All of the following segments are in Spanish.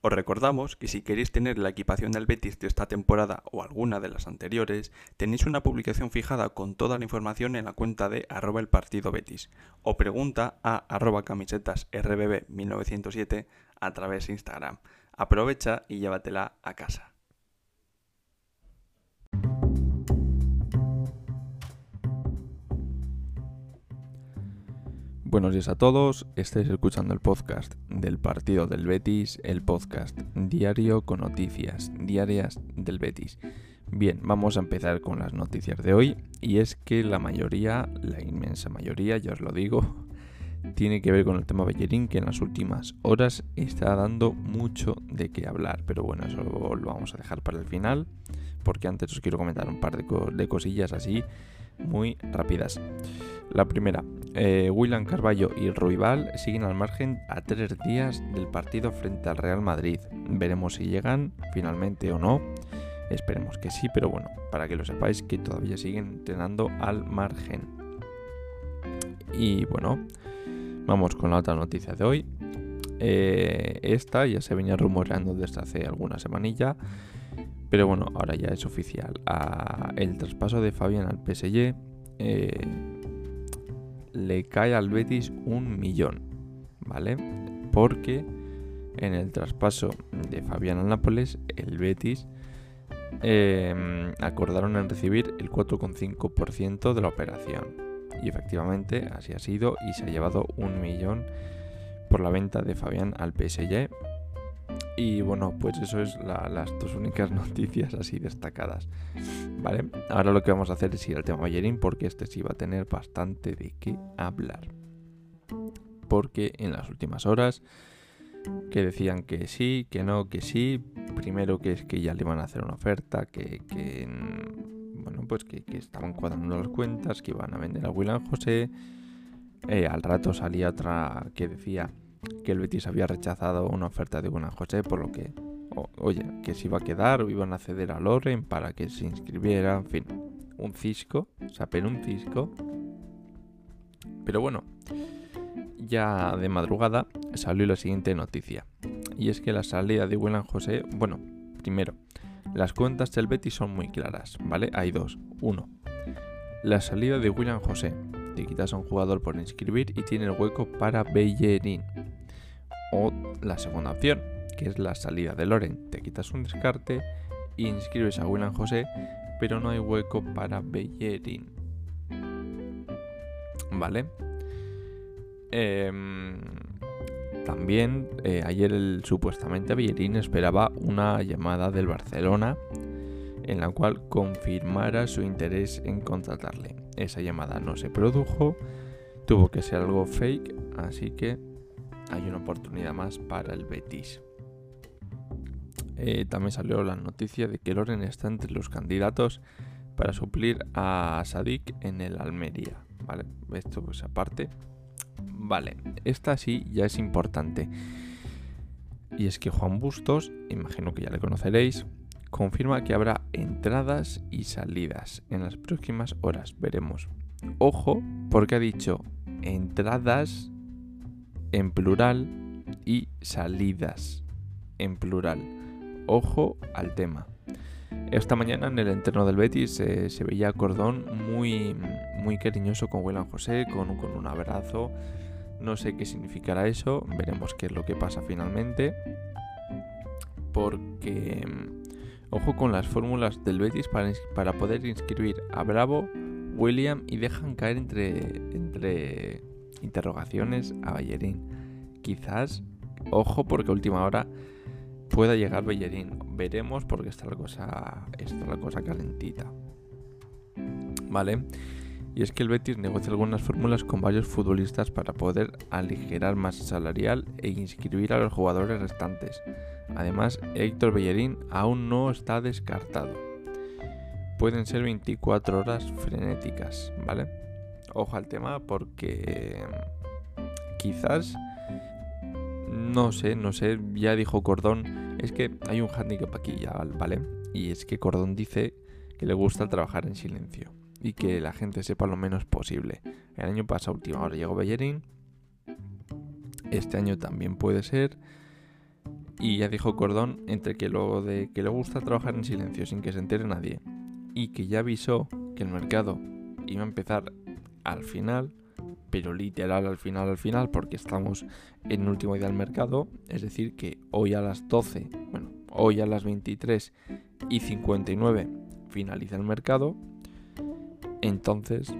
Os recordamos que si queréis tener la equipación del Betis de esta temporada o alguna de las anteriores, tenéis una publicación fijada con toda la información en la cuenta de arroba el partido Betis o pregunta a arroba camisetas rbb 1907 a través de Instagram. Aprovecha y llévatela a casa. Buenos días a todos, estáis escuchando el podcast del partido del Betis, el podcast diario con noticias diarias del Betis. Bien, vamos a empezar con las noticias de hoy y es que la mayoría, la inmensa mayoría, ya os lo digo, tiene que ver con el tema Bellerín que en las últimas horas está dando mucho de qué hablar. Pero bueno, eso lo, vamos a dejar para el final porque antes os quiero comentar un par de, de cosillas así muy rápidas. La primera, eh, William Carballo y Ruibal siguen al margen a tres días del partido frente al Real Madrid. Veremos si llegan finalmente o no. Esperemos que sí, pero bueno, para que lo sepáis que todavía siguen entrenando al margen. Y bueno, vamos con la otra noticia de hoy. Eh, esta ya se venía rumoreando desde hace alguna semanilla. Pero bueno, ahora ya es oficial. el traspaso de Fabián al PSG eh, le cae al Betis un millón, ¿vale? Porque en el traspaso de Fabián al Nápoles, el Betis em, acordaron en recibir el 4,5% de la operación. Y efectivamente así ha sido y se ha llevado un millón por la venta de Fabián al PSG y bueno, pues eso es las dos únicas noticias así destacadas. Vale, ahora lo que vamos a hacer es ir al tema Ballerín porque este sí va a tener bastante de qué hablar. Porque en las últimas horas que decían que sí, que no, que sí. Primero que es que ya le iban a hacer una oferta, que, bueno, pues que, estaban cuadrando las cuentas, que iban a vender a William José. Eh, al rato salía otra que decía que el Betis había rechazado una oferta de Buena José, por lo que, oye, que se iba a quedar o iban a ceder a Loren para que se inscribiera, en fin, un cisco, sapen un cisco. Pero bueno, ya de madrugada salió la siguiente noticia. Y es que la salida de William José, bueno, primero, las cuentas del Betis son muy claras, ¿vale? Hay dos. Uno, la salida de William José. Te quitas a un jugador por inscribir y tiene el hueco para Bellerín. O la segunda opción, que es la salida de Loren. Te quitas un descarte e inscribes a William José, pero no hay hueco para Bellerín. ¿Vale? Em, también eh, ayer supuestamente Bellerín esperaba una llamada del Barcelona en la cual confirmara su interés en contratarle. Esa llamada no se produjo, tuvo que ser algo fake, así que hay una oportunidad más para el Betis. Eh, también salió la noticia de que Loren está entre los candidatos para suplir a Sadik en el Almería. Vale, esto pues aparte. Vale, esta sí ya es importante. Y es que Juan Bustos, imagino que ya le conoceréis, confirma que habrá entradas y salidas en las próximas horas. Veremos. Ojo, porque ha dicho entradas en plural y salidas en plural. Ojo al tema. Esta mañana en el entreno del Betis eh, se veía Cordón muy, muy cariñoso con William José, con, con un abrazo. No sé qué significará eso, veremos qué es lo que pasa finalmente. Porque, mm, ojo con las fórmulas del Betis para, para poder inscribir a Bravo, William y dejan caer entre, entre interrogaciones a Ballerín. Quizás, ojo, porque a última hora pueda llegar Bellerín. Veremos porque está la cosa, está la cosa calentita. ¿Vale? Y es que el Betis negocia algunas fórmulas con varios futbolistas para poder aligerar masa salarial e inscribir a los jugadores restantes. Además, Héctor Bellerín aún no está descartado. Pueden ser 24 horas frenéticas, ¿vale? ojo al tema porque quizás, no sé, no sé, ya dijo Cordón, es que hay un handicap aquí ya, ¿vale? Y es que Cordón dice que le gusta trabajar en silencio y que la gente sepa lo menos posible. El año pasado, última hora, llegó Bellerín. Este año también puede ser. Y ya dijo Cordón entre que lo de que le gusta trabajar en silencio sin que se entere nadie y que ya avisó que el mercado iba a empezar al final, pero literal al final al final porque estamos en último día del mercado, es decir que hoy a las 12, bueno, hoy a las 23 y 59 finaliza el mercado, entonces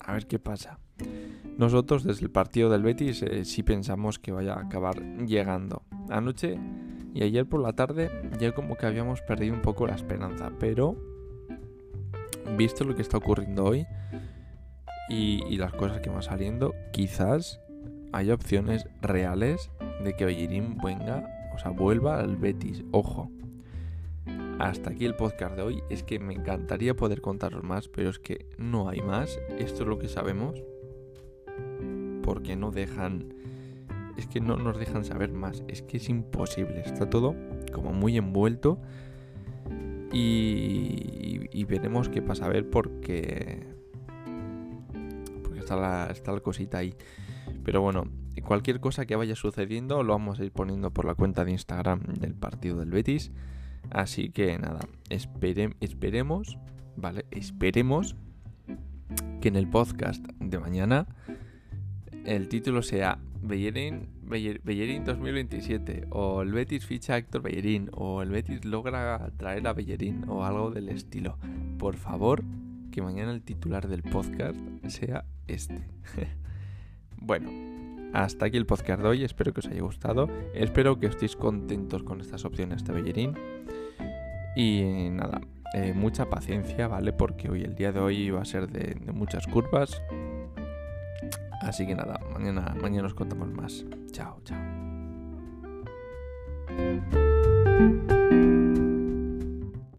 a ver qué pasa. Nosotros desde el partido del Betis eh, sí pensamos que vaya a acabar llegando. Anoche y ayer por la tarde ya como que habíamos perdido un poco la esperanza, pero visto lo que está ocurriendo hoy y, las cosas que van saliendo, quizás haya opciones reales de que Bellerín venga, o sea, vuelva al Betis. Ojo. Hasta aquí el podcast de hoy. Es que me encantaría poder contaros más, pero es que no hay más. Esto es lo que sabemos porque no dejan... Es que no nos dejan saber más. Es que es imposible. Está todo como muy envuelto. Y, veremos qué pasa a ver porque... Porque está la, está la cosita ahí. Pero bueno, cualquier cosa que vaya sucediendo lo vamos a ir poniendo por la cuenta de Instagram del partido del Betis. Así que nada, esperemos, ¿vale? Esperemos que en el podcast de mañana el título sea Bellerín, Bellerín 2027 o el Betis ficha a Héctor Bellerín o el Betis logra traer a Bellerín o algo del estilo. Por favor, que mañana el titular del podcast sea este. bueno, hasta aquí el podcast de hoy, espero que os haya gustado, espero que estéis contentos con estas opciones de Bellerín y nada, eh, mucha paciencia, ¿vale? Porque hoy el día de hoy va a ser de muchas curvas, Así que nada, mañana, mañana nos contamos más. Chao, chao.